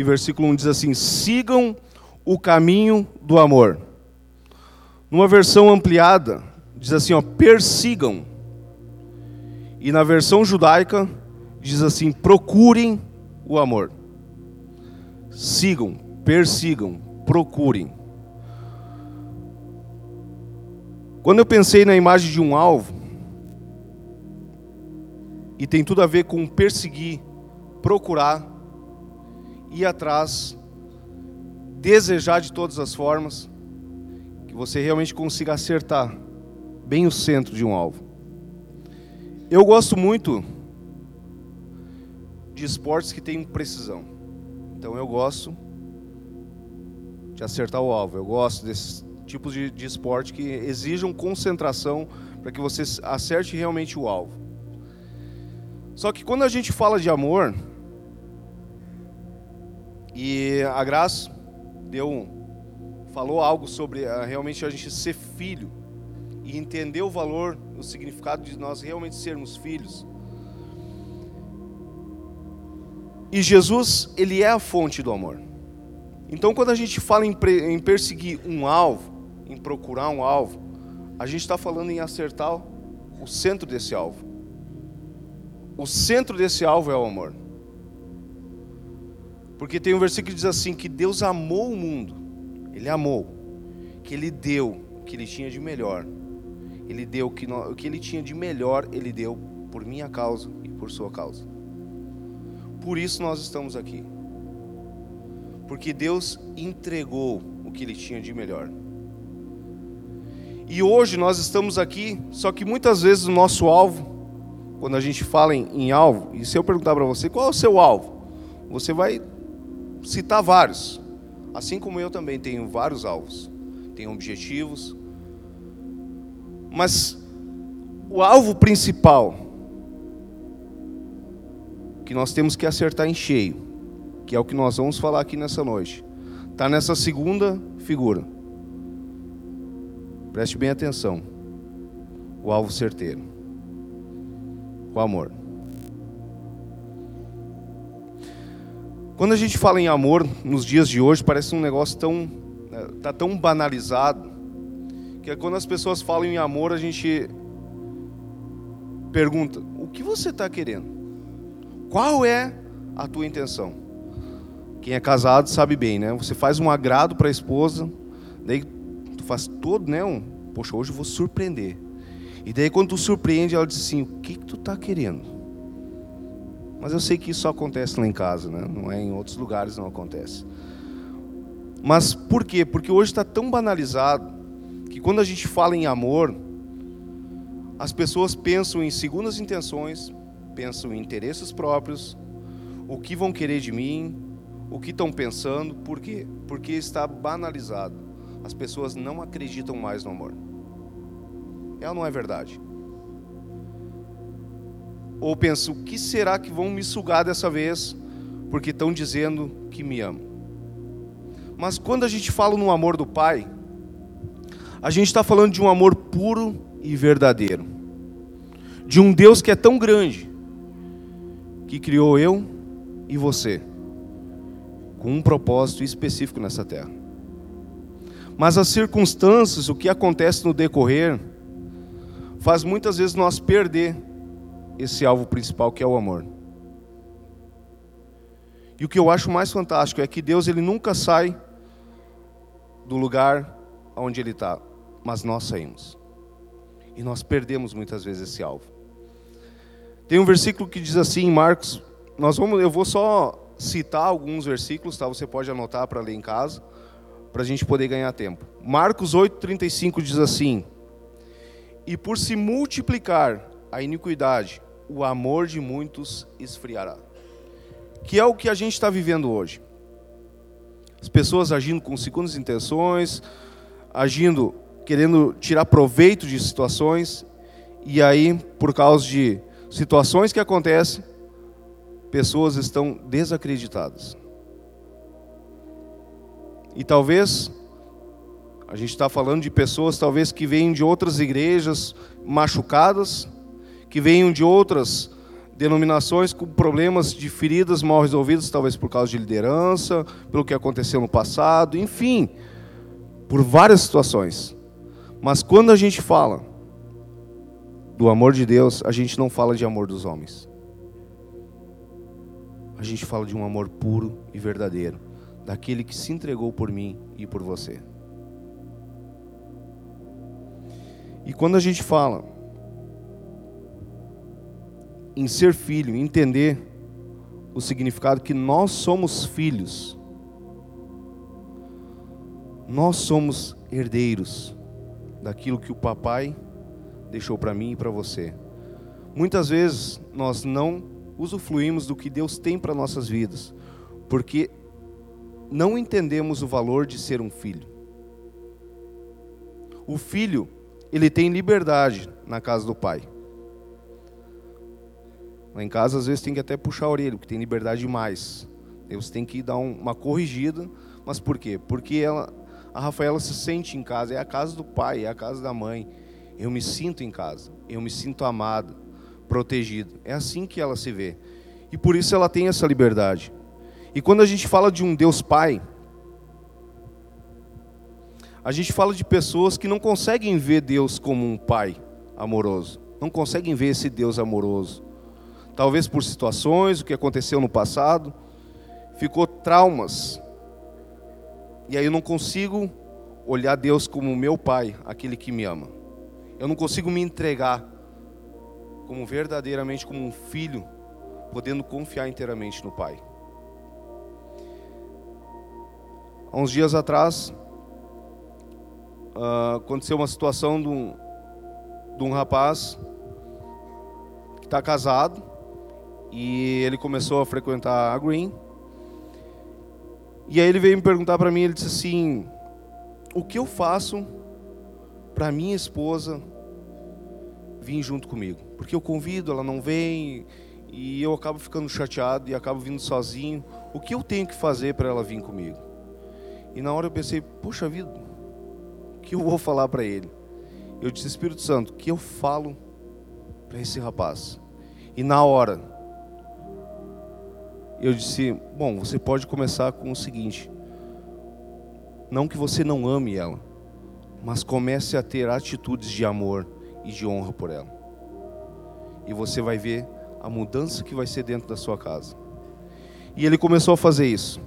e versículo 1 diz assim: Sigam o caminho do amor. Numa versão ampliada, diz assim: ó, persigam. E na versão judaica, diz assim: procurem o amor. Sigam, persigam, procurem. Quando eu pensei na imagem de um alvo, e tem tudo a ver com perseguir, procurar, ir atrás, desejar de todas as formas, que você realmente consiga acertar bem o centro de um alvo. Eu gosto muito de esportes que têm precisão. Então eu gosto de acertar o alvo. Eu gosto desses tipos de, de esporte que exijam concentração para que você acerte realmente o alvo. Só que quando a gente fala de amor, e a Graça deu, falou algo sobre uh, realmente a gente ser filho e entender o valor, o significado de nós realmente sermos filhos. E Jesus, ele é a fonte do amor. Então, quando a gente fala em, em perseguir um alvo, em procurar um alvo, a gente está falando em acertar o centro desse alvo. O centro desse alvo é o amor. Porque tem um versículo que diz assim: que Deus amou o mundo, Ele amou, que Ele deu o que Ele tinha de melhor. Ele deu o que, o que Ele tinha de melhor, Ele deu por minha causa e por sua causa. Por isso nós estamos aqui. Porque Deus entregou o que Ele tinha de melhor. E hoje nós estamos aqui, só que muitas vezes o nosso alvo, quando a gente fala em, em alvo, e se eu perguntar para você qual é o seu alvo, você vai citar vários. Assim como eu também tenho vários alvos, tenho objetivos. Mas o alvo principal que nós temos que acertar em cheio, que é o que nós vamos falar aqui nessa noite, está nessa segunda figura. Preste bem atenção. O alvo certeiro. O amor. Quando a gente fala em amor nos dias de hoje, parece um negócio tão né, tá tão banalizado que quando as pessoas falam em amor, a gente pergunta: o que você está querendo? Qual é a tua intenção? Quem é casado sabe bem, né? Você faz um agrado para a esposa, daí tu faz todo, né? Um, poxa, hoje eu vou surpreender. E daí quando tu surpreende, ela diz assim: o que, que tu está querendo? Mas eu sei que isso só acontece lá em casa, né? não é em outros lugares não acontece. Mas por quê? Porque hoje está tão banalizado que quando a gente fala em amor, as pessoas pensam em segundas intenções, pensam em interesses próprios, o que vão querer de mim, o que estão pensando, por quê? Porque está banalizado. As pessoas não acreditam mais no amor. Ou não é verdade? Ou penso, o que será que vão me sugar dessa vez, porque estão dizendo que me amam? Mas quando a gente fala no amor do Pai, a gente está falando de um amor puro e verdadeiro. De um Deus que é tão grande, que criou eu e você, com um propósito específico nessa terra. Mas as circunstâncias, o que acontece no decorrer, faz muitas vezes nós perder esse alvo principal que é o amor. E o que eu acho mais fantástico é que Deus ele nunca sai do lugar onde ele está, mas nós saímos. E nós perdemos muitas vezes esse alvo. Tem um versículo que diz assim em Marcos, nós vamos, eu vou só citar alguns versículos, tá? Você pode anotar para ler em casa, para a gente poder ganhar tempo. Marcos 8:35 diz assim: E por se multiplicar a iniquidade, o amor de muitos esfriará. Que é o que a gente está vivendo hoje. As pessoas agindo com segundas intenções, agindo, querendo tirar proveito de situações, e aí, por causa de situações que acontecem, pessoas estão desacreditadas. E talvez, a gente está falando de pessoas talvez que vêm de outras igrejas machucadas, que venham de outras denominações com problemas de feridas mal resolvidas, talvez por causa de liderança, pelo que aconteceu no passado, enfim, por várias situações. Mas quando a gente fala do amor de Deus, a gente não fala de amor dos homens. A gente fala de um amor puro e verdadeiro, daquele que se entregou por mim e por você. E quando a gente fala em ser filho, entender o significado que nós somos filhos, nós somos herdeiros daquilo que o papai deixou para mim e para você. Muitas vezes nós não usufruímos do que Deus tem para nossas vidas, porque não entendemos o valor de ser um filho. O filho, ele tem liberdade na casa do pai. Lá em casa, às vezes, tem que até puxar a orelha, porque tem liberdade demais. Deus tem que dar uma corrigida. Mas por quê? Porque ela, a Rafaela se sente em casa, é a casa do pai, é a casa da mãe. Eu me sinto em casa, eu me sinto amado, protegido. É assim que ela se vê. E por isso ela tem essa liberdade. E quando a gente fala de um Deus Pai, a gente fala de pessoas que não conseguem ver Deus como um pai amoroso, não conseguem ver esse Deus amoroso. Talvez por situações, o que aconteceu no passado, ficou traumas e aí eu não consigo olhar Deus como meu pai, aquele que me ama. Eu não consigo me entregar como verdadeiramente como um filho, podendo confiar inteiramente no pai. Há uns dias atrás, uh, aconteceu uma situação de um, de um rapaz que está casado e ele começou a frequentar a Green e aí ele veio me perguntar para mim, ele disse assim: "O que eu faço para minha esposa vir junto comigo? Porque eu convido, ela não vem e eu acabo ficando chateado e acabo vindo sozinho. O que eu tenho que fazer para ela vir comigo?" E na hora eu pensei: "Poxa vida, o que eu vou falar para ele?" Eu disse: "Espírito Santo, o que eu falo para esse rapaz?" E na hora eu disse: Bom, você pode começar com o seguinte. Não que você não ame ela, mas comece a ter atitudes de amor e de honra por ela. E você vai ver a mudança que vai ser dentro da sua casa. E ele começou a fazer isso.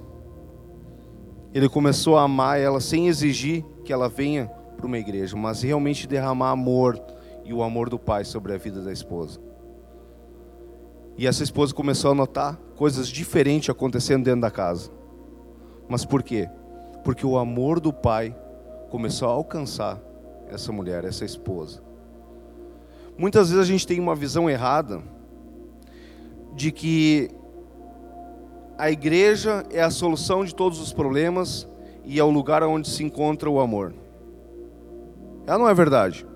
Ele começou a amar ela sem exigir que ela venha para uma igreja, mas realmente derramar amor e o amor do pai sobre a vida da esposa. E essa esposa começou a notar coisas diferentes acontecendo dentro da casa. Mas por quê? Porque o amor do pai começou a alcançar essa mulher, essa esposa. Muitas vezes a gente tem uma visão errada de que a igreja é a solução de todos os problemas e é o lugar onde se encontra o amor. Ela não é verdade.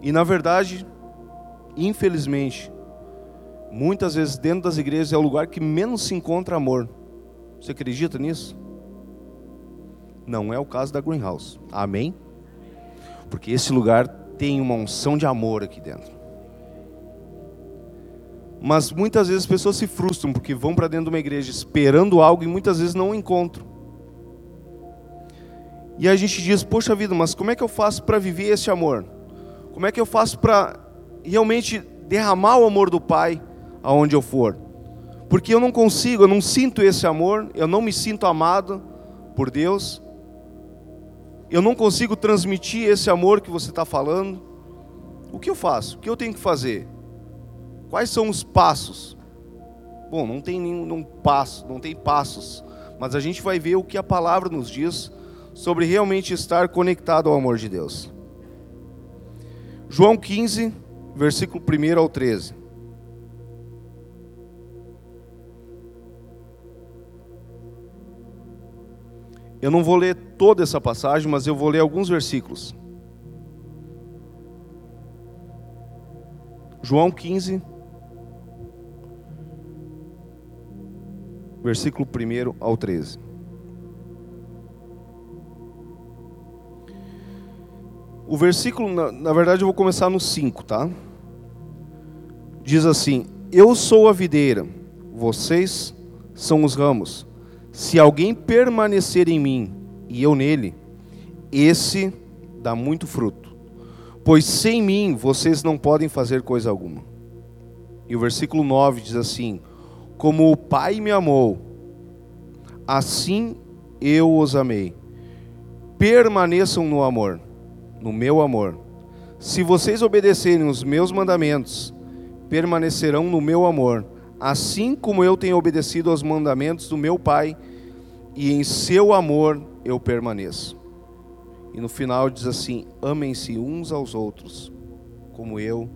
E na verdade, infelizmente, muitas vezes dentro das igrejas é o lugar que menos se encontra amor. Você acredita nisso? Não é o caso da Greenhouse. Amém? Porque esse lugar tem uma unção de amor aqui dentro. Mas muitas vezes as pessoas se frustram porque vão para dentro de uma igreja esperando algo e muitas vezes não encontram. E a gente diz: Poxa vida, mas como é que eu faço para viver esse amor? Como é que eu faço para realmente derramar o amor do Pai aonde eu for. Porque eu não consigo, eu não sinto esse amor, eu não me sinto amado por Deus. Eu não consigo transmitir esse amor que você está falando. O que eu faço? O que eu tenho que fazer? Quais são os passos? Bom, não tem nenhum passo, não tem passos, mas a gente vai ver o que a palavra nos diz sobre realmente estar conectado ao amor de Deus. João 15, versículo 1 ao 13. Eu não vou ler toda essa passagem, mas eu vou ler alguns versículos. João 15, versículo 1 ao 13. O versículo, na, na verdade, eu vou começar no 5, tá? diz assim: Eu sou a videira, vocês são os ramos. Se alguém permanecer em mim e eu nele, esse dá muito fruto. Pois sem mim vocês não podem fazer coisa alguma. E o versículo 9 diz assim: Como o Pai me amou, assim eu os amei. Permaneçam no amor, no meu amor. Se vocês obedecerem os meus mandamentos, permanecerão no meu amor, assim como eu tenho obedecido aos mandamentos do meu Pai, e em seu amor eu permaneço. E no final diz assim: amem-se uns aos outros, como eu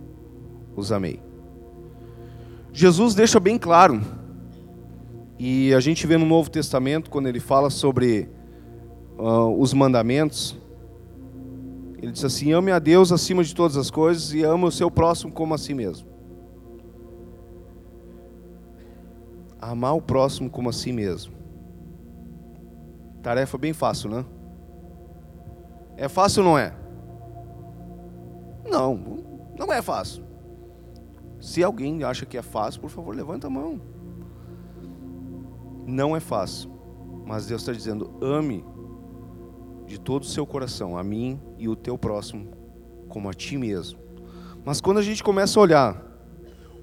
os amei. Jesus deixa bem claro, e a gente vê no Novo Testamento, quando ele fala sobre uh, os mandamentos, ele diz assim: ame a Deus acima de todas as coisas e ame o seu próximo como a si mesmo. Amar o próximo como a si mesmo. Tarefa bem fácil, né? É fácil ou não é? Não, não é fácil. Se alguém acha que é fácil, por favor, levanta a mão. Não é fácil. Mas Deus está dizendo: ame de todo o seu coração a mim e o teu próximo como a ti mesmo. Mas quando a gente começa a olhar,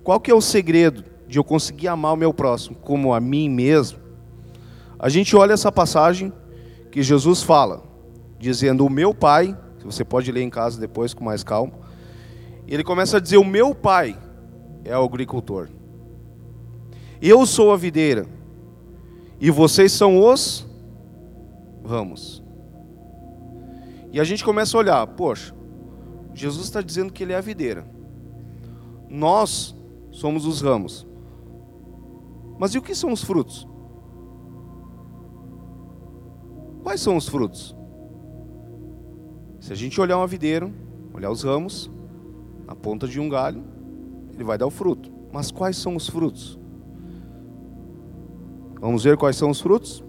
qual que é o segredo de eu conseguir amar o meu próximo como a mim mesmo? A gente olha essa passagem que Jesus fala, dizendo: O meu pai, você pode ler em casa depois com mais calma, ele começa a dizer: O meu pai é o agricultor, eu sou a videira, e vocês são os ramos. E a gente começa a olhar: Poxa, Jesus está dizendo que ele é a videira, nós somos os ramos. Mas e o que são os frutos? Quais são os frutos? Se a gente olhar uma videira, olhar os ramos, na ponta de um galho, ele vai dar o fruto. Mas quais são os frutos? Vamos ver quais são os frutos?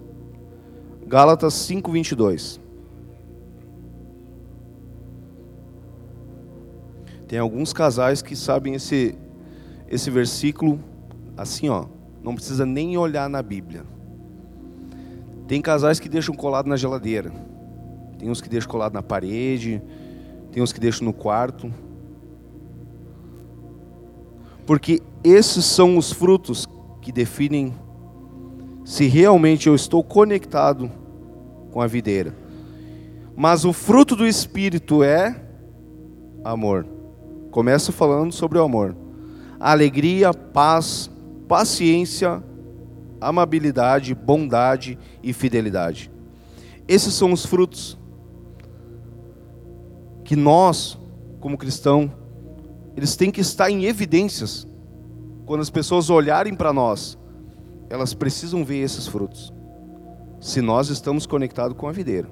Gálatas 5:22. Tem alguns casais que sabem esse esse versículo assim, ó, não precisa nem olhar na Bíblia. Tem casais que deixam colado na geladeira. Tem uns que deixam colado na parede. Tem uns que deixam no quarto. Porque esses são os frutos que definem se realmente eu estou conectado com a videira. Mas o fruto do Espírito é amor. Começa falando sobre o amor. Alegria, paz, paciência, amabilidade, bondade e fidelidade. Esses são os frutos que nós, como cristão, eles têm que estar em evidências. Quando as pessoas olharem para nós, elas precisam ver esses frutos. Se nós estamos conectados com a videira.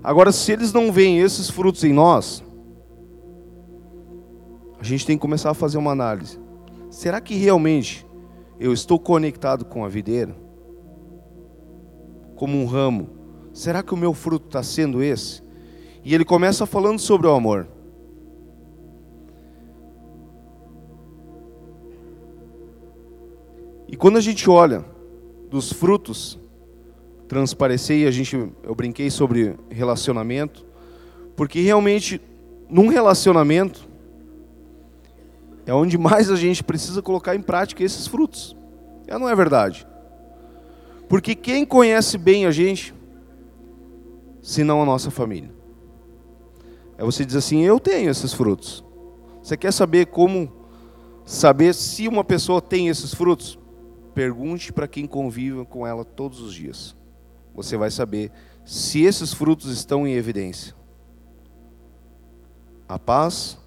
Agora, se eles não veem esses frutos em nós, a gente tem que começar a fazer uma análise. Será que realmente eu estou conectado com a videira? Como um ramo. Será que o meu fruto está sendo esse? E ele começa falando sobre o amor. E quando a gente olha dos frutos transparecer, a gente, eu brinquei sobre relacionamento, porque realmente num relacionamento é onde mais a gente precisa colocar em prática esses frutos. É não é verdade? Porque quem conhece bem a gente, senão a nossa família? É você diz assim: eu tenho esses frutos. Você quer saber como saber se uma pessoa tem esses frutos? Pergunte para quem convive com ela todos os dias. Você vai saber se esses frutos estão em evidência. A paz,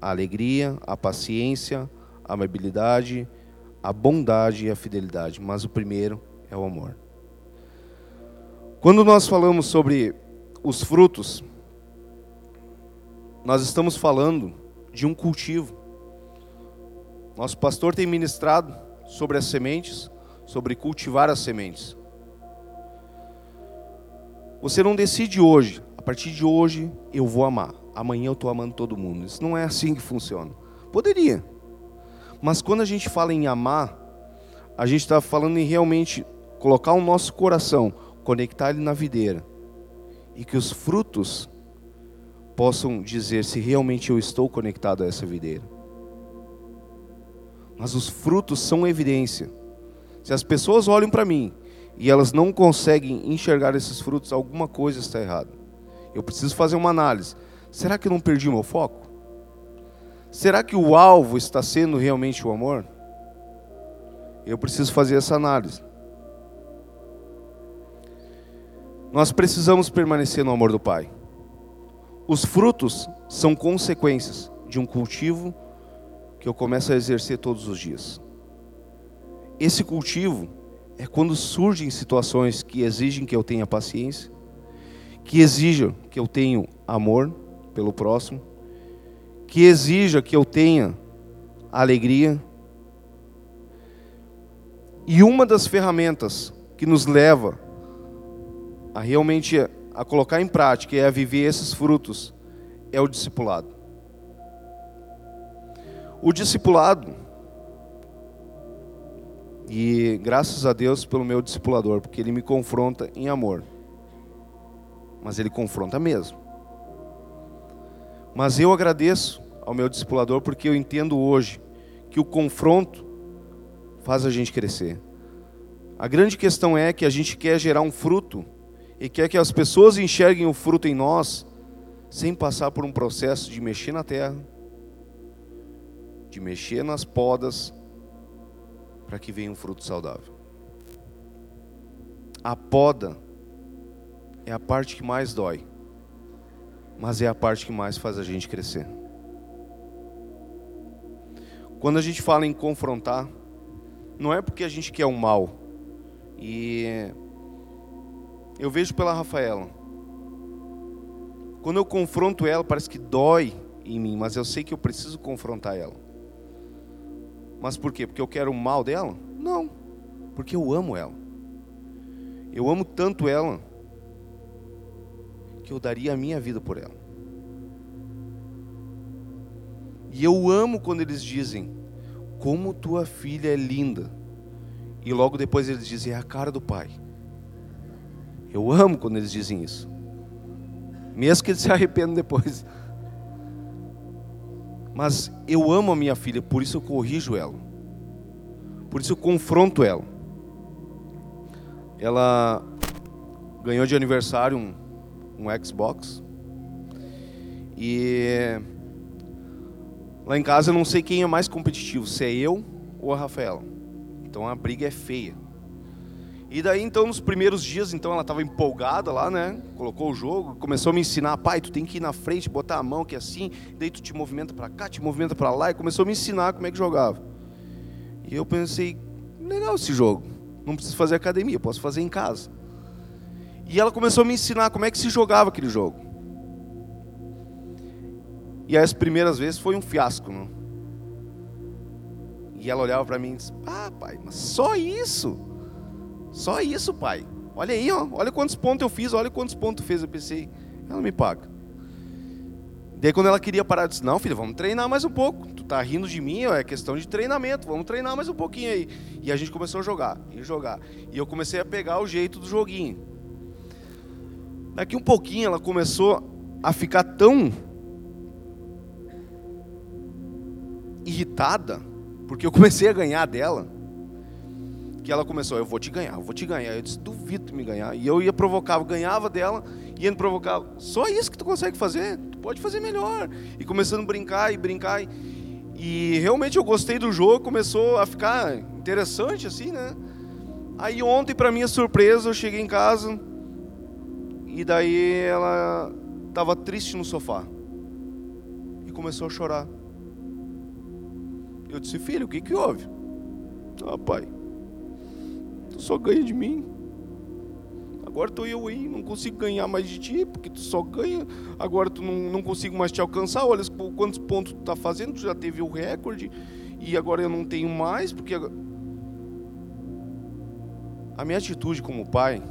a alegria, a paciência, a amabilidade, a bondade e a fidelidade, mas o primeiro é o amor. Quando nós falamos sobre os frutos, nós estamos falando de um cultivo. Nosso pastor tem ministrado sobre as sementes, sobre cultivar as sementes. Você não decide hoje, a partir de hoje eu vou amar amanhã eu estou amando todo mundo. Isso não é assim que funciona. Poderia, Mas quando a gente fala em amar, a gente está falando em realmente colocar o nosso coração, conectar ele na videira, e que os frutos possam dizer se realmente eu estou conectado a essa videira. Mas os frutos são evidência. Se as pessoas olham para mim e elas não conseguem enxergar esses frutos, alguma coisa está errada. Eu preciso fazer uma análise. Será que eu não perdi o meu foco? Será que o alvo está sendo realmente o amor? Eu preciso fazer essa análise. Nós precisamos permanecer no amor do Pai. Os frutos são consequências de um cultivo que eu começo a exercer todos os dias. Esse cultivo é quando surgem situações que exigem que eu tenha paciência, que exijam que eu tenha amor pelo próximo, que exija que eu tenha alegria. E uma das ferramentas que nos leva a realmente a colocar em prática e a viver esses frutos é o discipulado. O discipulado, e graças a Deus pelo meu discipulador, porque ele me confronta em amor, mas ele confronta mesmo. Mas eu agradeço ao meu discipulador porque eu entendo hoje que o confronto faz a gente crescer. A grande questão é que a gente quer gerar um fruto e quer que as pessoas enxerguem o fruto em nós sem passar por um processo de mexer na terra, de mexer nas podas, para que venha um fruto saudável. A poda é a parte que mais dói mas é a parte que mais faz a gente crescer. Quando a gente fala em confrontar, não é porque a gente quer o mal. E eu vejo pela Rafaela. Quando eu confronto ela, parece que dói em mim, mas eu sei que eu preciso confrontar ela. Mas por quê? Porque eu quero o mal dela? Não. Porque eu amo ela. Eu amo tanto ela que eu daria a minha vida por ela. E eu amo quando eles dizem: Como tua filha é linda. E logo depois eles dizem: É a cara do pai. Eu amo quando eles dizem isso. Mesmo que eles se arrependam depois. Mas eu amo a minha filha, por isso eu corrijo ela. Por isso eu confronto ela. Ela ganhou de aniversário um um Xbox. E lá em casa eu não sei quem é mais competitivo, se é eu ou a Rafaela. Então a briga é feia. E daí então nos primeiros dias, então ela estava empolgada lá, né? Colocou o jogo, começou a me ensinar, pai, tu tem que ir na frente, botar a mão que é assim, daí tu te movimenta para cá, te movimenta para lá e começou a me ensinar como é que jogava. E eu pensei, legal esse jogo. Não preciso fazer academia, posso fazer em casa. E ela começou a me ensinar como é que se jogava aquele jogo. E as primeiras vezes foi um fiasco, não? E ela olhava para mim e disse: Ah, pai, mas só isso? Só isso, pai. Olha aí, ó, olha quantos pontos eu fiz, olha quantos pontos fez. Eu pensei, ela me paga. Daí quando ela queria parar, eu disse: Não, filha, vamos treinar mais um pouco. Tu tá rindo de mim, é questão de treinamento, vamos treinar mais um pouquinho aí. E a gente começou a jogar, e jogar. E eu comecei a pegar o jeito do joguinho. Daqui um pouquinho ela começou a ficar tão irritada, porque eu comecei a ganhar dela, que ela começou, eu vou te ganhar, eu vou te ganhar. Eu disse, duvido me ganhar. E eu ia provocar, ganhava dela, ia provocar. Só isso que tu consegue fazer, tu pode fazer melhor. E começando a brincar e brincar. E realmente eu gostei do jogo, começou a ficar interessante assim, né? Aí ontem, para minha surpresa, eu cheguei em casa, e daí ela estava triste no sofá e começou a chorar. Eu disse, filho, o que que houve? Ah, pai, tu só ganha de mim. Agora estou eu aí, não consigo ganhar mais de ti, porque tu só ganha. Agora tu não, não consigo mais te alcançar. Olha quantos pontos tu tá fazendo, tu já teve o recorde. E agora eu não tenho mais, porque. A minha atitude como pai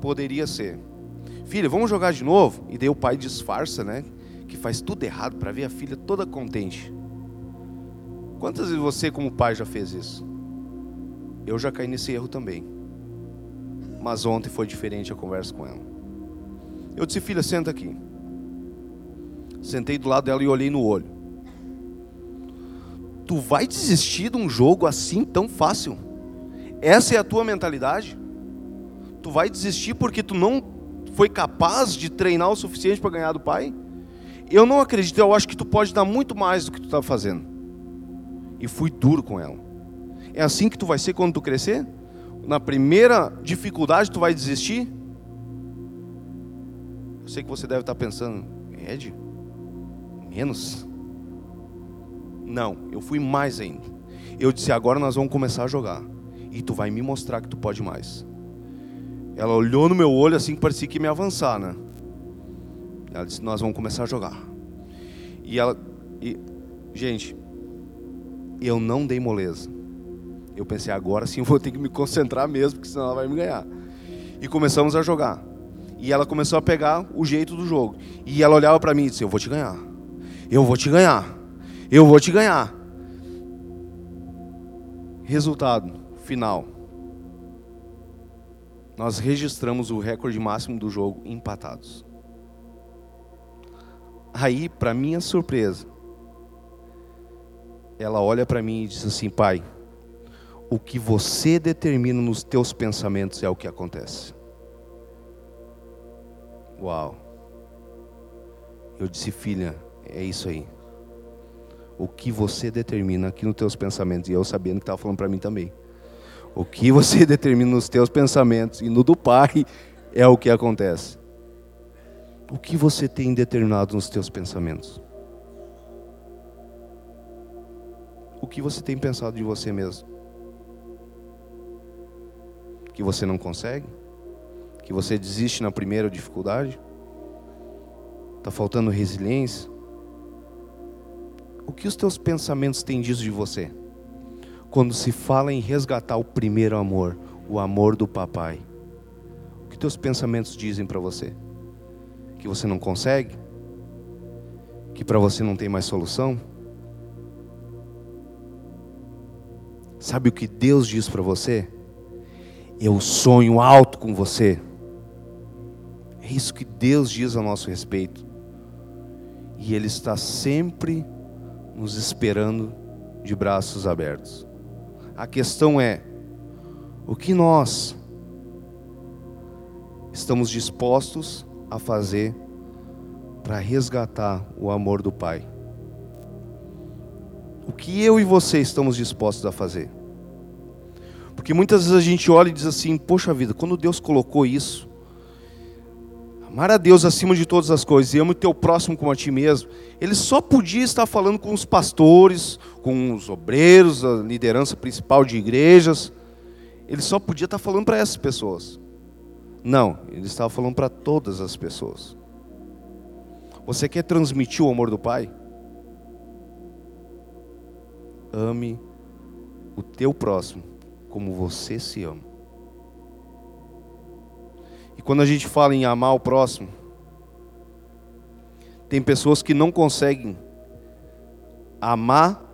poderia ser: Filha, vamos jogar de novo? E daí o pai disfarça, né? Que faz tudo errado para ver a filha toda contente. Quantas vezes você, como pai, já fez isso? Eu já caí nesse erro também. Mas ontem foi diferente a conversa com ela. Eu disse, filha, senta aqui. Sentei do lado dela e olhei no olho. Tu vai desistir de um jogo assim tão fácil? Essa é a tua mentalidade? Tu vai desistir porque tu não foi capaz de treinar o suficiente para ganhar do pai? Eu não acredito, eu acho que tu pode dar muito mais do que tu está fazendo. E fui duro com ela. É assim que tu vai ser quando tu crescer? Na primeira dificuldade tu vai desistir? Eu sei que você deve estar pensando, Ed, menos? Não, eu fui mais ainda. Eu disse, agora nós vamos começar a jogar. E tu vai me mostrar que tu pode mais. Ela olhou no meu olho assim que parecia que ia me avançar, né? Ela disse: Nós vamos começar a jogar. E ela. E, gente, eu não dei moleza. Eu pensei: agora sim eu vou ter que me concentrar mesmo, porque senão ela vai me ganhar. E começamos a jogar. E ela começou a pegar o jeito do jogo. E ela olhava para mim e disse: Eu vou te ganhar. Eu vou te ganhar. Eu vou te ganhar. Resultado final. Nós registramos o recorde máximo do jogo empatados. Aí, para minha surpresa, ela olha para mim e diz assim: Pai, o que você determina nos teus pensamentos é o que acontece. Uau. Eu disse, filha, é isso aí. O que você determina aqui nos teus pensamentos, e eu sabendo que estava falando para mim também. O que você determina nos teus pensamentos e no do Pai é o que acontece. O que você tem determinado nos teus pensamentos? O que você tem pensado de você mesmo? Que você não consegue? Que você desiste na primeira dificuldade? Está faltando resiliência? O que os teus pensamentos têm disso de você? Quando se fala em resgatar o primeiro amor, o amor do papai, o que teus pensamentos dizem para você? que você não consegue, que para você não tem mais solução? Sabe o que Deus diz para você? Eu sonho alto com você. É isso que Deus diz a nosso respeito. E Ele está sempre nos esperando de braços abertos. A questão é: o que nós estamos dispostos a fazer para resgatar o amor do Pai? O que eu e você estamos dispostos a fazer? Porque muitas vezes a gente olha e diz assim: Poxa vida, quando Deus colocou isso, amar a Deus acima de todas as coisas e ame o teu próximo como a ti mesmo, ele só podia estar falando com os pastores, com os obreiros, a liderança principal de igrejas, ele só podia estar falando para essas pessoas. Não, ele estava falando para todas as pessoas. Você quer transmitir o amor do Pai? Ame o teu próximo como você se ama. E quando a gente fala em amar o próximo, tem pessoas que não conseguem amar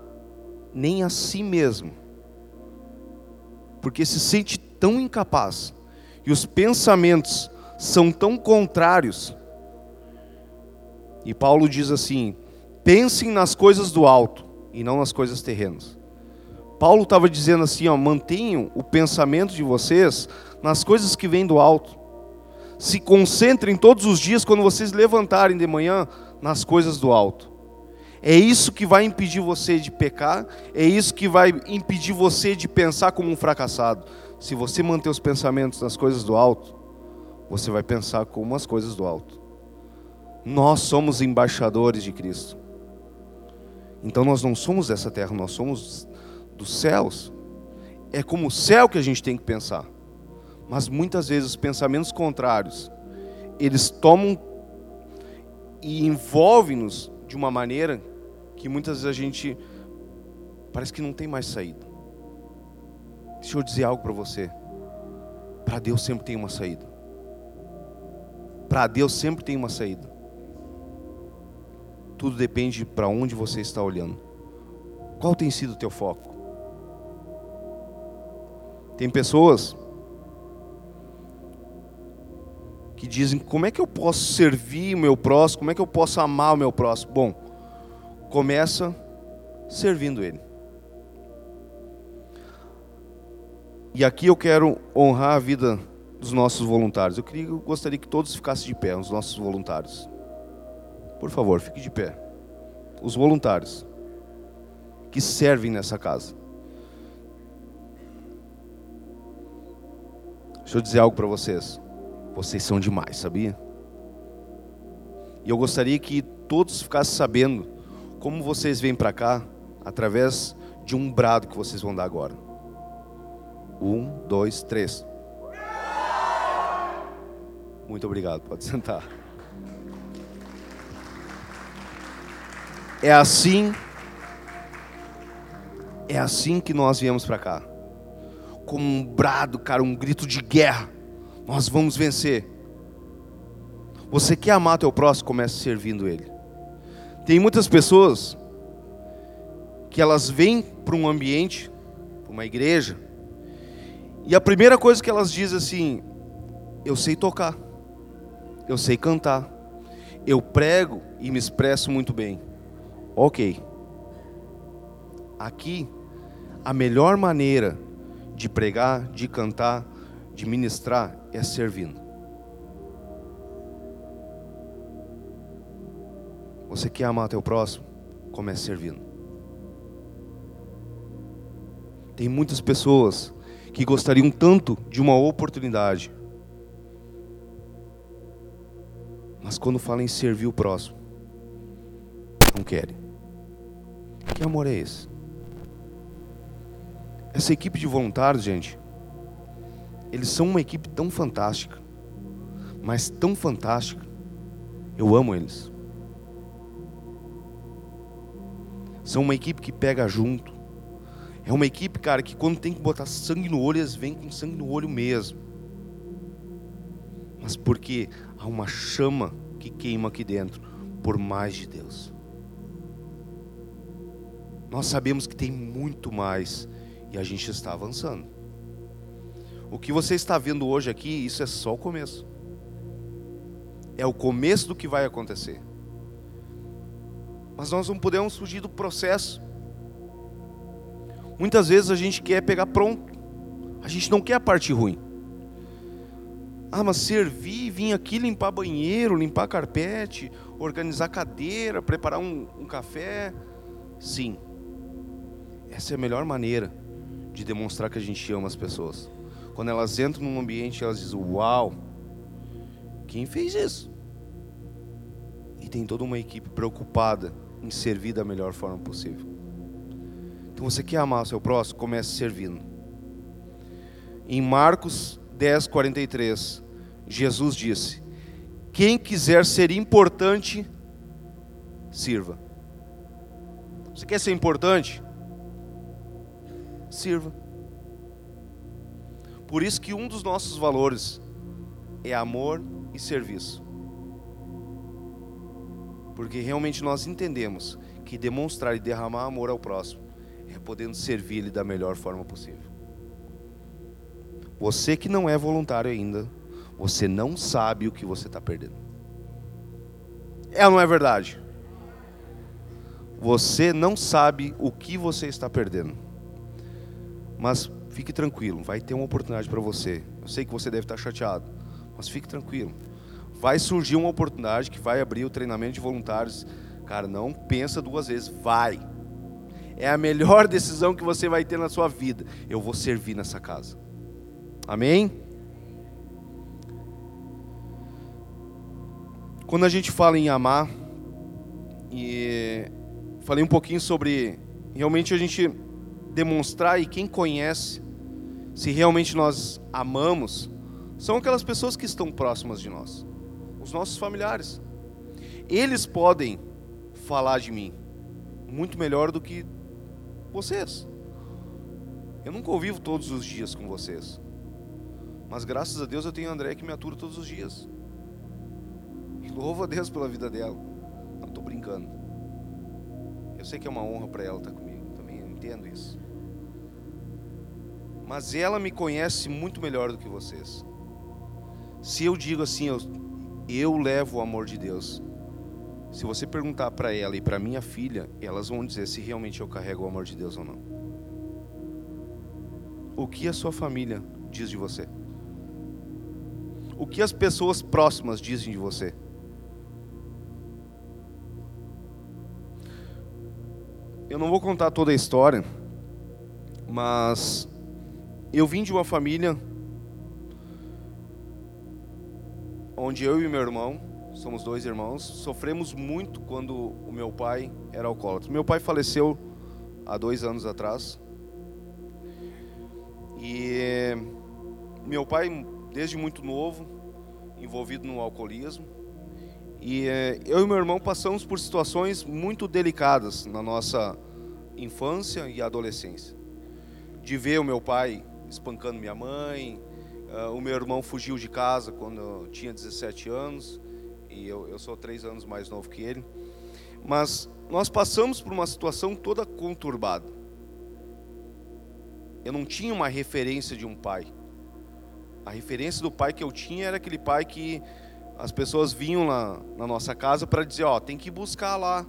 nem a si mesmo, porque se sente tão incapaz e os pensamentos são tão contrários. E Paulo diz assim: pensem nas coisas do alto e não nas coisas terrenas. Paulo estava dizendo assim: ó, mantenham o pensamento de vocês nas coisas que vêm do alto. Se concentrem todos os dias, quando vocês levantarem de manhã, nas coisas do alto. É isso que vai impedir você de pecar, é isso que vai impedir você de pensar como um fracassado. Se você manter os pensamentos nas coisas do alto, você vai pensar como as coisas do alto. Nós somos embaixadores de Cristo. Então nós não somos dessa terra, nós somos dos céus. É como o céu que a gente tem que pensar. Mas muitas vezes os pensamentos contrários, eles tomam e envolvem-nos de uma maneira que muitas vezes a gente parece que não tem mais saída. Deixa eu dizer algo para você. Para Deus sempre tem uma saída. Para Deus sempre tem uma saída. Tudo depende para onde você está olhando. Qual tem sido o teu foco? Tem pessoas que dizem: como é que eu posso servir o meu próximo? Como é que eu posso amar o meu próximo? Bom, começa servindo ele. E aqui eu quero honrar a vida dos nossos voluntários. Eu, queria, eu gostaria que todos ficassem de pé, os nossos voluntários. Por favor, fique de pé. Os voluntários que servem nessa casa. Deixa eu dizer algo para vocês. Vocês são demais, sabia? E eu gostaria que todos ficassem sabendo como vocês vêm para cá através de um brado que vocês vão dar agora. Um, dois, três. Muito obrigado, pode sentar. É assim, é assim que nós viemos para cá. Como um brado, cara, um grito de guerra. Nós vamos vencer. Você quer amar teu próximo, comece servindo ele. Tem muitas pessoas que elas vêm para um ambiente, para uma igreja, e a primeira coisa que elas dizem assim: eu sei tocar, eu sei cantar, eu prego e me expresso muito bem. Ok. Aqui, a melhor maneira de pregar, de cantar, de ministrar é servindo. Você quer amar teu próximo? Comece servindo. Tem muitas pessoas que gostariam tanto de uma oportunidade, mas quando falam em servir o próximo, não querem. Que amor é esse? Essa equipe de voluntários, gente, eles são uma equipe tão fantástica, mas tão fantástica. Eu amo eles. São uma equipe que pega junto. É uma equipe, cara, que quando tem que botar sangue no olho, eles vêm com sangue no olho mesmo. Mas porque há uma chama que queima aqui dentro por mais de Deus. Nós sabemos que tem muito mais e a gente está avançando. O que você está vendo hoje aqui, isso é só o começo. É o começo do que vai acontecer. Mas nós não podemos fugir do processo. Muitas vezes a gente quer pegar pronto. A gente não quer a parte ruim. Ah, mas servir, vir aqui limpar banheiro, limpar carpete, organizar cadeira, preparar um, um café. Sim. Essa é a melhor maneira de demonstrar que a gente ama as pessoas. Quando elas entram num ambiente, elas dizem: Uau, quem fez isso? E tem toda uma equipe preocupada em servir da melhor forma possível. Então você quer amar o seu próximo? Comece servindo. Em Marcos 10, 43, Jesus disse: Quem quiser ser importante, sirva. Você quer ser importante? Sirva. Por isso que um dos nossos valores é amor e serviço. Porque realmente nós entendemos que demonstrar e derramar amor ao próximo é podendo servir ele da melhor forma possível. Você que não é voluntário ainda, você não sabe o que você está perdendo. É ou não é verdade? Você não sabe o que você está perdendo. Mas fique tranquilo, vai ter uma oportunidade para você. Eu sei que você deve estar chateado, mas fique tranquilo vai surgir uma oportunidade que vai abrir o treinamento de voluntários. Cara, não pensa duas vezes, vai. É a melhor decisão que você vai ter na sua vida. Eu vou servir nessa casa. Amém? Quando a gente fala em amar, e falei um pouquinho sobre realmente a gente demonstrar e quem conhece se realmente nós amamos, são aquelas pessoas que estão próximas de nós os nossos familiares. Eles podem falar de mim muito melhor do que vocês. Eu não convivo todos os dias com vocês. Mas graças a Deus eu tenho a André que me atura todos os dias. E louvo a Deus pela vida dela. Não estou brincando. Eu sei que é uma honra para ela estar comigo também. entendo isso. Mas ela me conhece muito melhor do que vocês. Se eu digo assim, eu, eu levo o amor de Deus. Se você perguntar para ela e para minha filha, elas vão dizer se realmente eu carrego o amor de Deus ou não. O que a sua família diz de você? O que as pessoas próximas dizem de você? Eu não vou contar toda a história, mas eu vim de uma família onde eu e meu irmão, somos dois irmãos, sofremos muito quando o meu pai era alcoólatra. Meu pai faleceu há dois anos atrás. E meu pai, desde muito novo, envolvido no alcoolismo. E eh, eu e meu irmão passamos por situações muito delicadas na nossa infância e adolescência. De ver o meu pai espancando minha mãe, uh, o meu irmão fugiu de casa quando eu tinha 17 anos, e eu, eu sou três anos mais novo que ele. Mas nós passamos por uma situação toda conturbada. Eu não tinha uma referência de um pai. A referência do pai que eu tinha era aquele pai que as pessoas vinham lá na nossa casa para dizer, ó, tem que buscar lá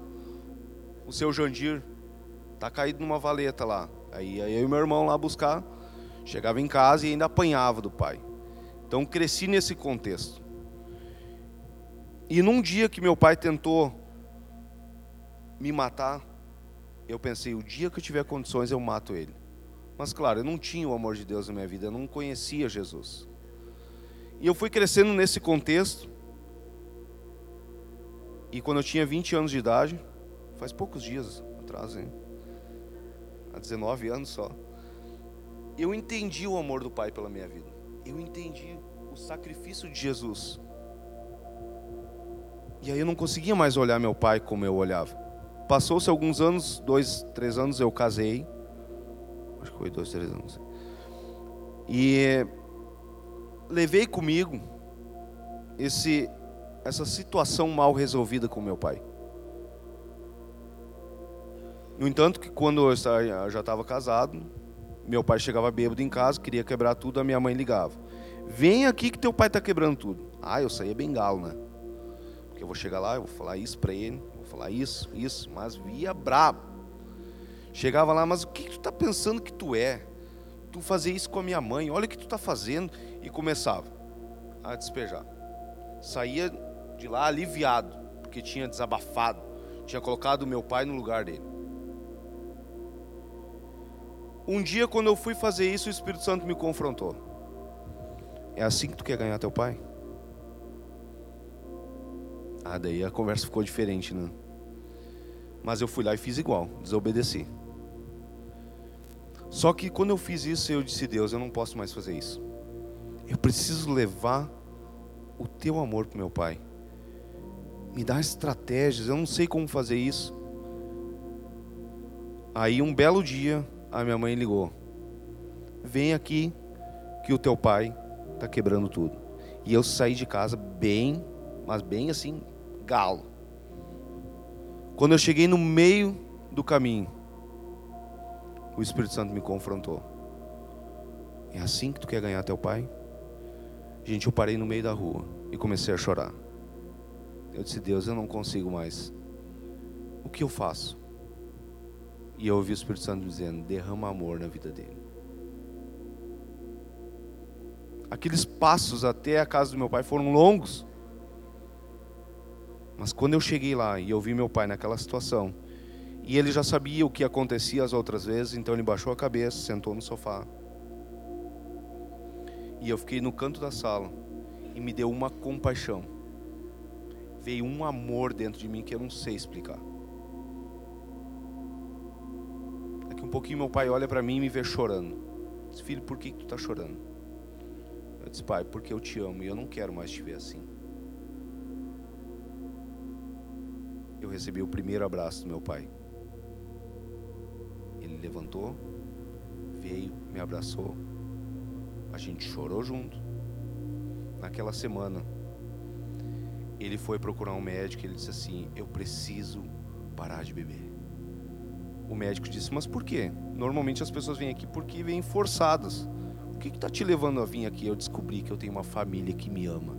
o seu Jandir, tá caído numa valeta lá. Aí, aí eu e meu irmão lá buscar, chegava em casa e ainda apanhava do pai. Então cresci nesse contexto. E num dia que meu pai tentou me matar, eu pensei, o dia que eu tiver condições eu mato ele. Mas claro, eu não tinha o amor de Deus na minha vida, eu não conhecia Jesus. E eu fui crescendo nesse contexto. E quando eu tinha 20 anos de idade, faz poucos dias atrás, hein? Há 19 anos só. Eu entendi o amor do Pai pela minha vida. Eu entendi o sacrifício de Jesus. E aí eu não conseguia mais olhar meu pai como eu olhava. Passou-se alguns anos, dois, três anos, eu casei acho que foi dois, três anos. E levei comigo esse, essa situação mal resolvida com meu pai. No entanto, que quando eu já estava casado, meu pai chegava bêbado em casa, queria quebrar tudo, a minha mãe ligava. Vem aqui que teu pai está quebrando tudo. Ah, eu saía bem galo, né? Porque eu vou chegar lá, eu vou falar isso para ele, vou falar isso, isso, mas via brabo. Chegava lá, mas o que, tu está pensando que tu é? Tu fazer isso com a minha mãe, olha o que tu está fazendo. E começava a despejar. Saía de lá aliviado, porque tinha desabafado, tinha colocado meu pai no lugar dele. Um dia, quando eu fui fazer isso, o Espírito Santo me confrontou. É assim que tu quer ganhar teu pai? Ah, daí a conversa ficou diferente, né? Mas eu fui lá e fiz igual, desobedeci. Só que quando eu fiz isso, eu disse: Deus, eu não posso mais fazer isso. Eu preciso levar o teu amor para meu pai. Me dá estratégias, eu não sei como fazer isso. Aí um belo dia, a minha mãe ligou: Vem aqui que o teu pai está quebrando tudo. E eu saí de casa bem, mas bem assim, galo. Quando eu cheguei no meio do caminho, o Espírito Santo me confrontou. É assim que tu quer ganhar teu pai? Gente, eu parei no meio da rua e comecei a chorar. Eu disse, Deus, eu não consigo mais. O que eu faço? E eu ouvi o Espírito Santo dizendo: derrama amor na vida dele. Aqueles passos até a casa do meu pai foram longos. Mas quando eu cheguei lá e eu vi meu pai naquela situação, e ele já sabia o que acontecia as outras vezes, então ele baixou a cabeça, sentou no sofá. E eu fiquei no canto da sala e me deu uma compaixão. Veio um amor dentro de mim que eu não sei explicar. Um pouquinho meu pai olha para mim e me vê chorando. Diz, filho, por que, que tu está chorando? Eu disse, pai, porque eu te amo e eu não quero mais te ver assim. Eu recebi o primeiro abraço do meu pai. Ele levantou, veio, me abraçou. A gente chorou junto. Naquela semana, ele foi procurar um médico e ele disse assim: Eu preciso parar de beber. O médico disse: Mas por quê? Normalmente as pessoas vêm aqui porque vêm forçadas. O que está te levando a vir aqui? Eu descobri que eu tenho uma família que me ama.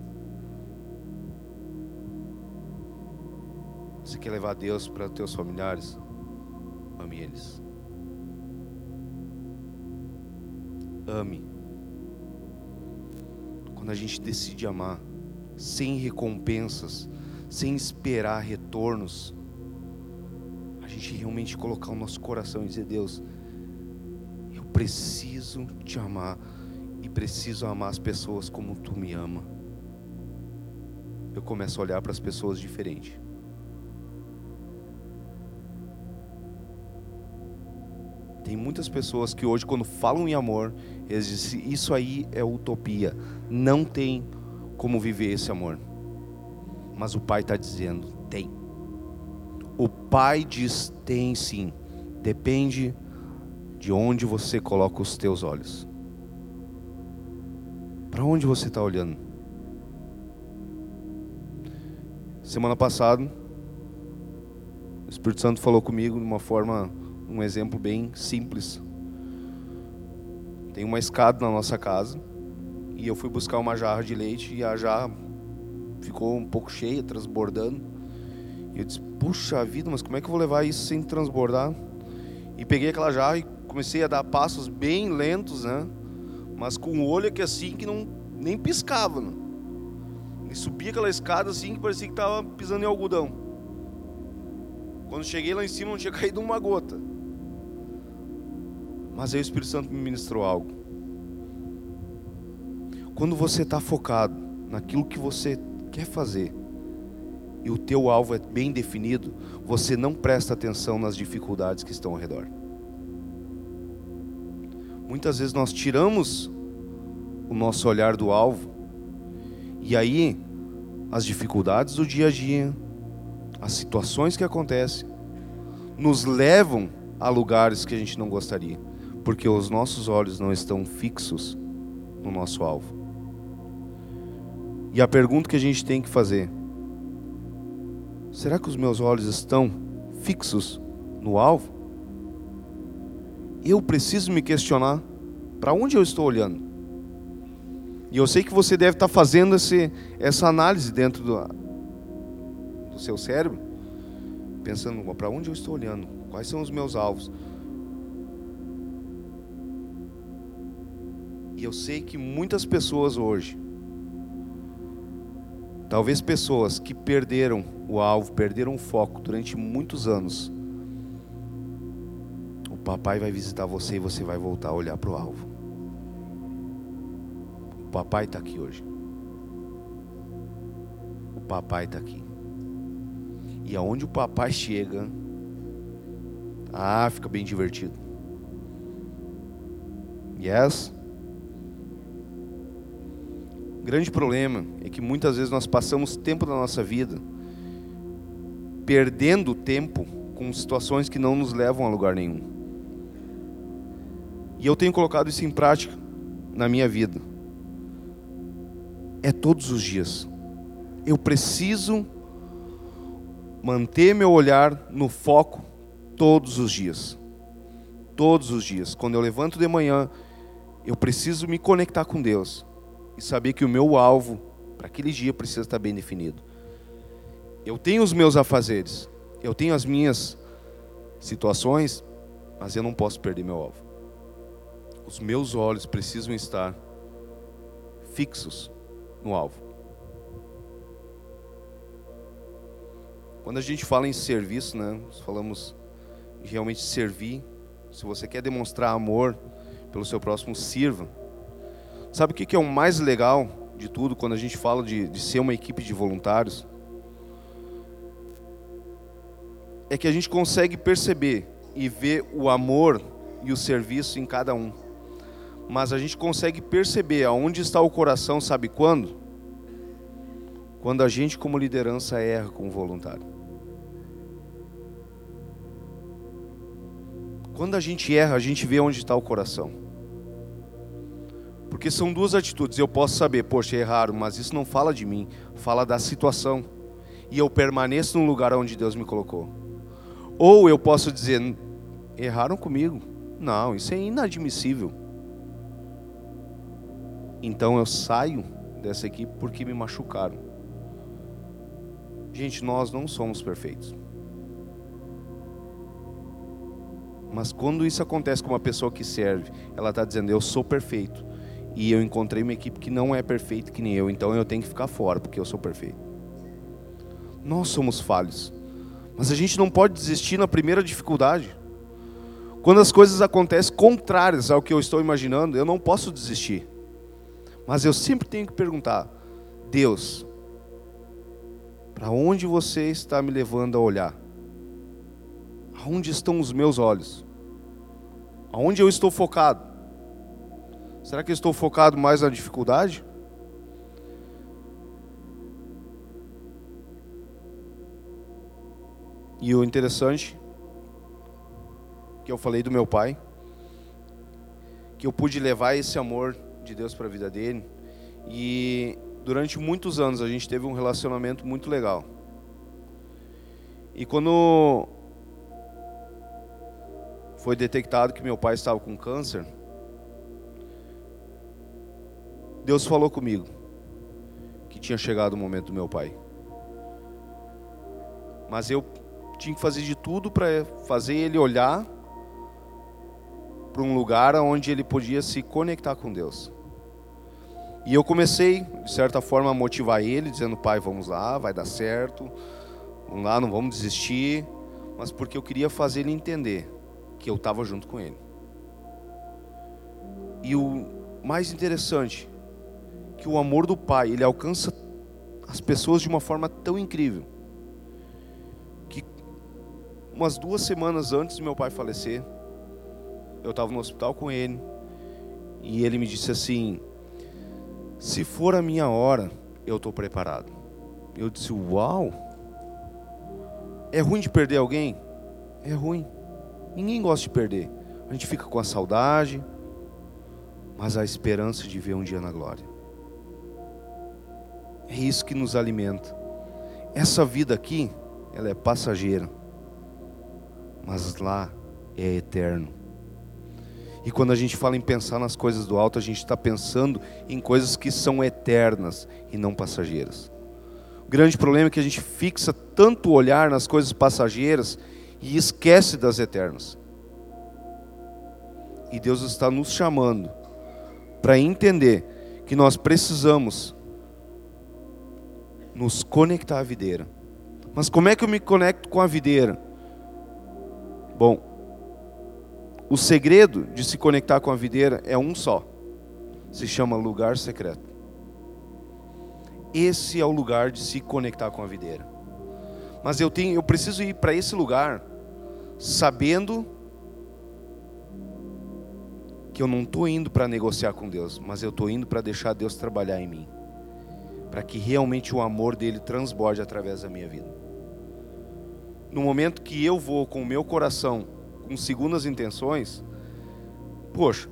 Você quer levar Deus para teus familiares? Ame eles. Ame. Quando a gente decide amar, sem recompensas, sem esperar retornos, gente realmente colocar o nosso coração e dizer: Deus, eu preciso te amar e preciso amar as pessoas como tu me ama. Eu começo a olhar para as pessoas diferente. Tem muitas pessoas que hoje, quando falam em amor, eles dizem: Isso aí é utopia. Não tem como viver esse amor. Mas o Pai está dizendo: Tem. O Pai diz: Tem sim. Depende de onde você coloca os teus olhos. Para onde você está olhando? Semana passada, o Espírito Santo falou comigo de uma forma um exemplo bem simples. Tem uma escada na nossa casa e eu fui buscar uma jarra de leite e a jarra ficou um pouco cheia, transbordando. E eu disse: Puxa vida, mas como é que eu vou levar isso sem transbordar? E peguei aquela jarra e comecei a dar passos bem lentos, né? Mas com o olho aqui assim que não nem piscava. Né? E subi aquela escada assim que parecia que estava pisando em algodão. Quando cheguei lá em cima não tinha caído uma gota. Mas aí o Espírito Santo me ministrou algo. Quando você está focado naquilo que você quer fazer e o teu alvo é bem definido, você não presta atenção nas dificuldades que estão ao redor. Muitas vezes nós tiramos o nosso olhar do alvo e aí as dificuldades do dia a dia, as situações que acontecem, nos levam a lugares que a gente não gostaria porque os nossos olhos não estão fixos no nosso alvo. E a pergunta que a gente tem que fazer: será que os meus olhos estão fixos no alvo? Eu preciso me questionar para onde eu estou olhando. E eu sei que você deve estar fazendo esse, essa análise dentro do, do seu cérebro, pensando para onde eu estou olhando, quais são os meus alvos. E eu sei que muitas pessoas hoje, talvez pessoas que perderam o alvo, perderam o foco durante muitos anos, o papai vai visitar você e você vai voltar a olhar para o alvo. O papai está aqui hoje. O papai está aqui. E aonde o papai chega, ah, fica bem divertido. Yes? grande problema é que muitas vezes nós passamos tempo da nossa vida perdendo tempo com situações que não nos levam a lugar nenhum. E eu tenho colocado isso em prática na minha vida. É todos os dias. Eu preciso manter meu olhar no foco todos os dias. Todos os dias. Quando eu levanto de manhã, eu preciso me conectar com Deus e saber que o meu alvo para aquele dia precisa estar bem definido. Eu tenho os meus afazeres, eu tenho as minhas situações, mas eu não posso perder meu alvo. Os meus olhos precisam estar fixos no alvo. Quando a gente fala em serviço, né, nós falamos de realmente servir. Se você quer demonstrar amor pelo seu próximo, sirva. Sabe o que é o mais legal de tudo quando a gente fala de, de ser uma equipe de voluntários? É que a gente consegue perceber e ver o amor e o serviço em cada um. Mas a gente consegue perceber aonde está o coração, sabe quando? Quando a gente, como liderança, erra com o voluntário. Quando a gente erra, a gente vê onde está o coração. Porque são duas atitudes. Eu posso saber, poxa, erraram, mas isso não fala de mim, fala da situação. E eu permaneço no lugar onde Deus me colocou. Ou eu posso dizer, erraram comigo. Não, isso é inadmissível. Então eu saio dessa equipe porque me machucaram. Gente, nós não somos perfeitos. Mas quando isso acontece com uma pessoa que serve, ela está dizendo: Eu sou perfeito. E eu encontrei uma equipe que não é perfeita que nem eu, então eu tenho que ficar fora, porque eu sou perfeito. Nós somos falhos. Mas a gente não pode desistir na primeira dificuldade. Quando as coisas acontecem contrárias ao que eu estou imaginando, eu não posso desistir. Mas eu sempre tenho que perguntar: Deus, para onde você está me levando a olhar? Aonde estão os meus olhos? Aonde eu estou focado? Será que eu estou focado mais na dificuldade? E o interessante que eu falei do meu pai, que eu pude levar esse amor de Deus para a vida dele. E durante muitos anos a gente teve um relacionamento muito legal. E quando foi detectado que meu pai estava com câncer, Deus falou comigo que tinha chegado o momento do meu pai. Mas eu tinha que fazer de tudo para fazer ele olhar para um lugar onde ele podia se conectar com Deus. E eu comecei, de certa forma, a motivar ele, dizendo: pai, vamos lá, vai dar certo, vamos lá, não vamos desistir. Mas porque eu queria fazer ele entender que eu estava junto com ele. E o mais interessante, que o amor do pai, ele alcança as pessoas de uma forma tão incrível. Umas duas semanas antes de meu pai falecer, eu estava no hospital com ele, e ele me disse assim: se for a minha hora, eu estou preparado. Eu disse: Uau! É ruim de perder alguém? É ruim. Ninguém gosta de perder. A gente fica com a saudade, mas a esperança de ver um dia na glória. É isso que nos alimenta. Essa vida aqui, ela é passageira, mas lá é eterno. E quando a gente fala em pensar nas coisas do alto, a gente está pensando em coisas que são eternas e não passageiras. O grande problema é que a gente fixa tanto o olhar nas coisas passageiras e esquece das eternas. E Deus está nos chamando para entender que nós precisamos nos conectar à videira. Mas como é que eu me conecto com a videira? Bom, o segredo de se conectar com a videira é um só. Se chama lugar secreto. Esse é o lugar de se conectar com a videira. Mas eu tenho, eu preciso ir para esse lugar sabendo que eu não estou indo para negociar com Deus, mas eu estou indo para deixar Deus trabalhar em mim, para que realmente o amor dele transborde através da minha vida. No momento que eu vou com o meu coração com segundas intenções, poxa,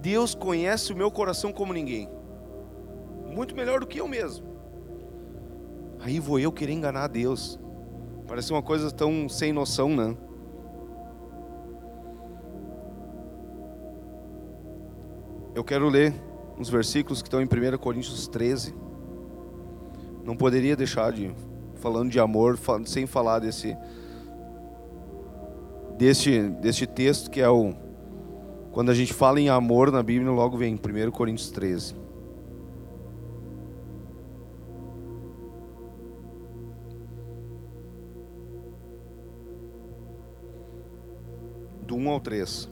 Deus conhece o meu coração como ninguém, muito melhor do que eu mesmo. Aí vou eu querer enganar Deus. Parece uma coisa tão sem noção, né? Eu quero ler uns versículos que estão em 1 Coríntios 13. Não poderia deixar de, falando de amor, sem falar desse, deste, deste texto, que é o. Quando a gente fala em amor na Bíblia, logo vem 1 Coríntios 13. Do 1 ao 3.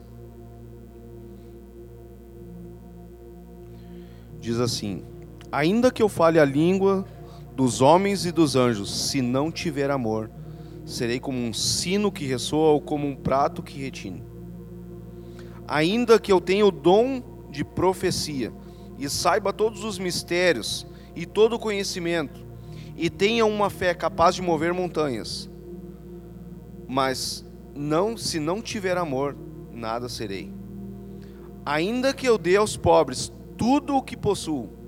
Diz assim: Ainda que eu fale a língua dos homens e dos anjos, se não tiver amor, serei como um sino que ressoa ou como um prato que retine. Ainda que eu tenha o dom de profecia e saiba todos os mistérios e todo o conhecimento e tenha uma fé capaz de mover montanhas, mas não, se não tiver amor, nada serei. Ainda que eu dê aos pobres tudo o que possuo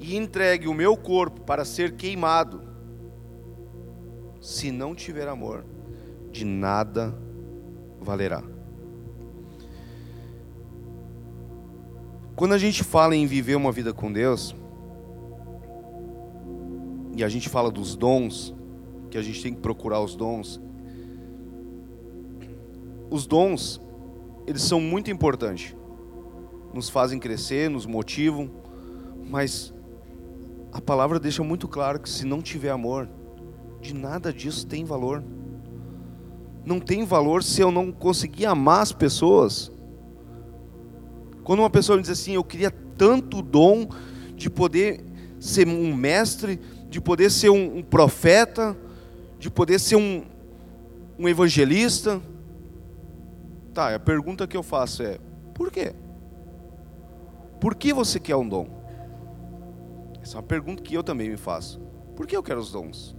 e entregue o meu corpo para ser queimado, se não tiver amor, de nada valerá. Quando a gente fala em viver uma vida com Deus, e a gente fala dos dons, que a gente tem que procurar os dons, os dons, eles são muito importantes. Nos fazem crescer, nos motivam, mas a palavra deixa muito claro que se não tiver amor, de nada disso tem valor. Não tem valor se eu não conseguir amar as pessoas. Quando uma pessoa me diz assim, eu queria tanto dom de poder ser um mestre, de poder ser um, um profeta, de poder ser um, um evangelista. Tá, a pergunta que eu faço é: por quê? Por que você quer um dom? Essa é uma pergunta que eu também me faço. Por que eu quero os dons?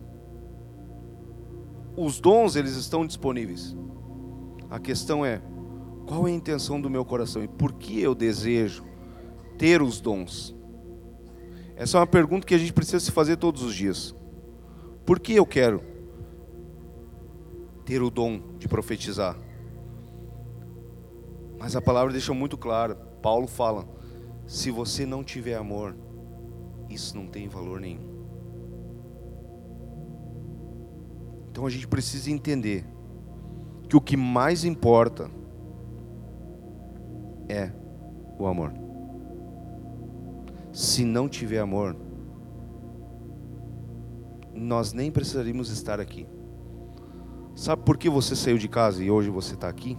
Os dons, eles estão disponíveis. A questão é: qual é a intenção do meu coração e por que eu desejo ter os dons? Essa é uma pergunta que a gente precisa se fazer todos os dias. Por que eu quero ter o dom de profetizar? Mas a palavra deixa muito claro. Paulo fala: se você não tiver amor, isso não tem valor nenhum. Então a gente precisa entender que o que mais importa é o amor. Se não tiver amor, nós nem precisaríamos estar aqui. Sabe por que você saiu de casa e hoje você está aqui?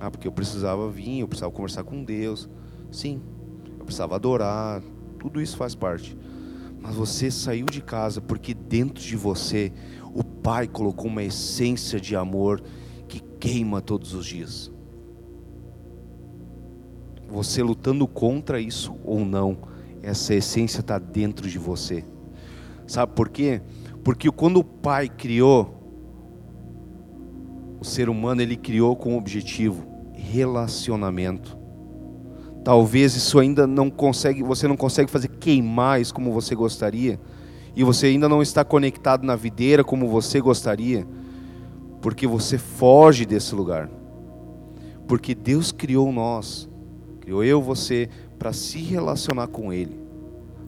Ah, porque eu precisava vir, eu precisava conversar com Deus. Sim, eu precisava adorar, tudo isso faz parte. Mas você saiu de casa porque dentro de você o Pai colocou uma essência de amor que queima todos os dias. Você lutando contra isso ou não, essa essência está dentro de você. Sabe por quê? Porque quando o Pai criou o ser humano, ele criou com um objetivo relacionamento. Talvez isso ainda não consegue, você não consegue fazer queimar isso como você gostaria, e você ainda não está conectado na videira como você gostaria, porque você foge desse lugar. Porque Deus criou nós, criou eu, você, para se relacionar com Ele.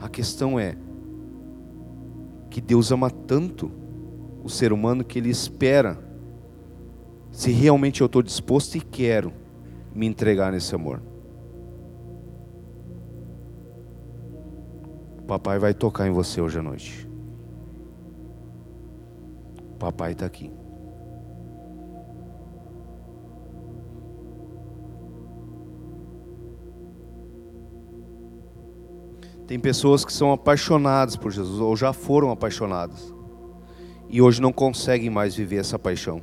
A questão é que Deus ama tanto o ser humano que Ele espera se realmente eu estou disposto e quero me entregar nesse amor. Papai vai tocar em você hoje à noite. Papai está aqui. Tem pessoas que são apaixonadas por Jesus, ou já foram apaixonadas, e hoje não conseguem mais viver essa paixão.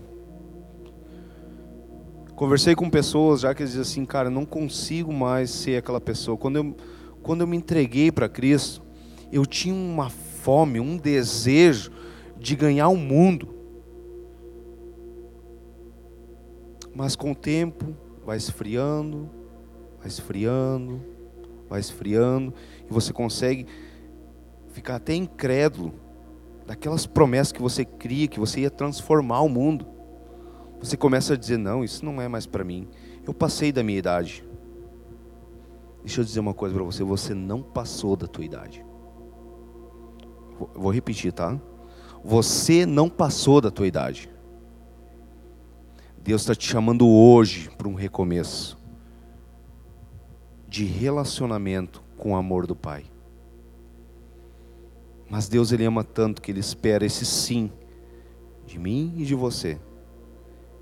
Conversei com pessoas já que dizem assim, cara, não consigo mais ser aquela pessoa. Quando eu, quando eu me entreguei para Cristo, eu tinha uma fome, um desejo de ganhar o mundo. Mas com o tempo vai esfriando, vai esfriando, vai esfriando, e você consegue ficar até incrédulo daquelas promessas que você cria, que você ia transformar o mundo você começa a dizer: não, isso não é mais para mim. Eu passei da minha idade. Deixa eu dizer uma coisa para você: você não passou da tua idade. Vou repetir, tá? Você não passou da tua idade. Deus está te chamando hoje para um recomeço de relacionamento com o amor do Pai. Mas Deus ele ama tanto que ele espera esse sim de mim e de você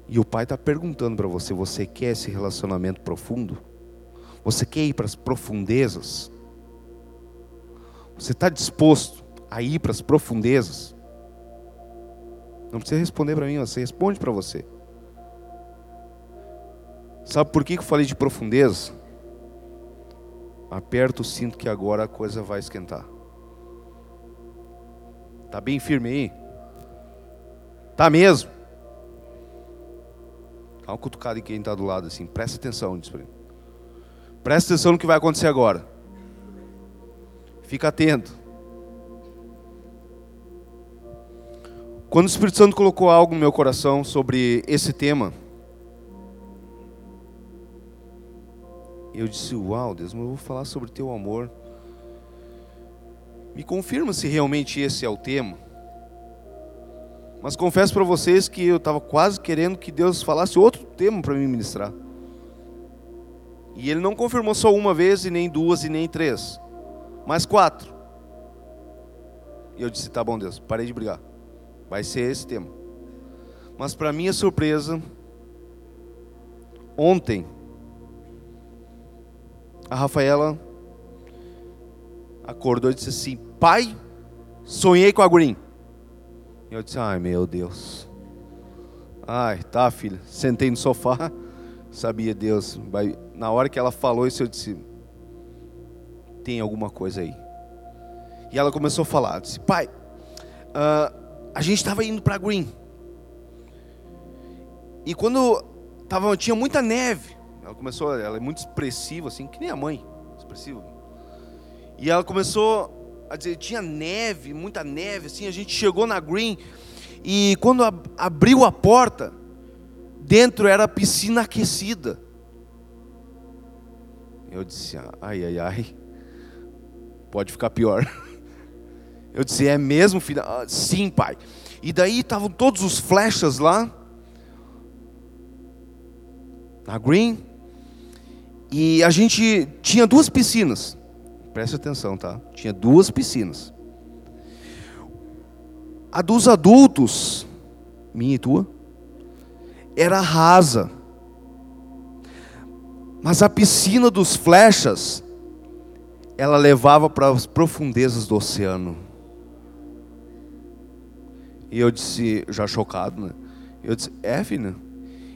e o pai está perguntando para você: você quer esse relacionamento profundo? Você quer ir para as profundezas? Você está disposto a ir para as profundezas? Não precisa responder para mim, você responde para você. Sabe por que eu falei de profundeza? Aperta o cinto que agora a coisa vai esquentar. Tá bem firme aí? Tá mesmo? Dá uma cutucada em quem está do lado assim. Presta atenção nisso. Presta atenção no que vai acontecer agora. Fica atento. Quando o Espírito Santo colocou algo no meu coração sobre esse tema, eu disse: Uau, Deus, mas eu vou falar sobre teu amor. Me confirma se realmente esse é o tema. Mas confesso para vocês que eu estava quase querendo que Deus falasse outro tema para me ministrar. E Ele não confirmou só uma vez, e nem duas, e nem três, mas quatro. E eu disse: Tá bom, Deus, parei de brigar. Vai ser esse tema. Mas para minha surpresa, ontem, a Rafaela acordou e disse assim: Pai, sonhei com a. E eu disse: Ai meu Deus. Ai, tá, filha. Sentei no sofá, sabia Deus. Vai... Na hora que ela falou isso, eu disse: Tem alguma coisa aí. E ela começou a falar: disse, Pai, uh, a gente estava indo para Green. E quando tava, tinha muita neve, ela começou, ela é muito expressiva, assim, que nem a mãe, expressiva. E ela começou a dizer, tinha neve, muita neve, assim, a gente chegou na Green e quando abriu a porta, dentro era a piscina aquecida. Eu disse, ai, ai, ai, pode ficar pior. Eu disse, é mesmo, filha? Ah, sim, pai. E daí estavam todos os flechas lá, na Green, e a gente tinha duas piscinas. Preste atenção, tá? Tinha duas piscinas. A dos adultos, minha e tua, era rasa. Mas a piscina dos flechas, ela levava para as profundezas do oceano. E eu disse, já chocado, né? Eu disse, é, filha?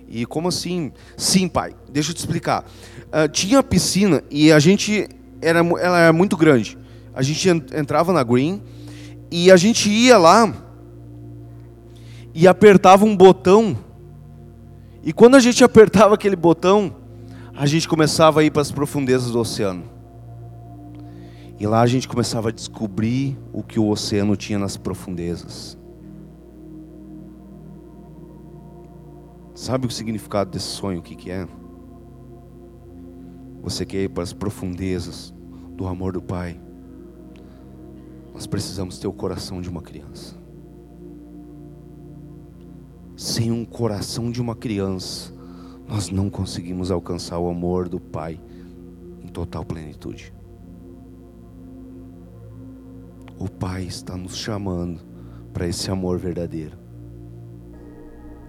E como assim? Sim, pai, deixa eu te explicar. Uh, tinha a piscina e a gente, era, ela era muito grande. A gente entrava na green e a gente ia lá e apertava um botão. E quando a gente apertava aquele botão, a gente começava a ir para as profundezas do oceano. E lá a gente começava a descobrir o que o oceano tinha nas profundezas. Sabe o significado desse sonho? O que, que é? Você quer ir para as profundezas do amor do Pai. Nós precisamos ter o coração de uma criança. Sem um coração de uma criança, nós não conseguimos alcançar o amor do Pai em total plenitude. O Pai está nos chamando para esse amor verdadeiro.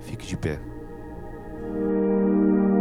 Fique de pé. うん。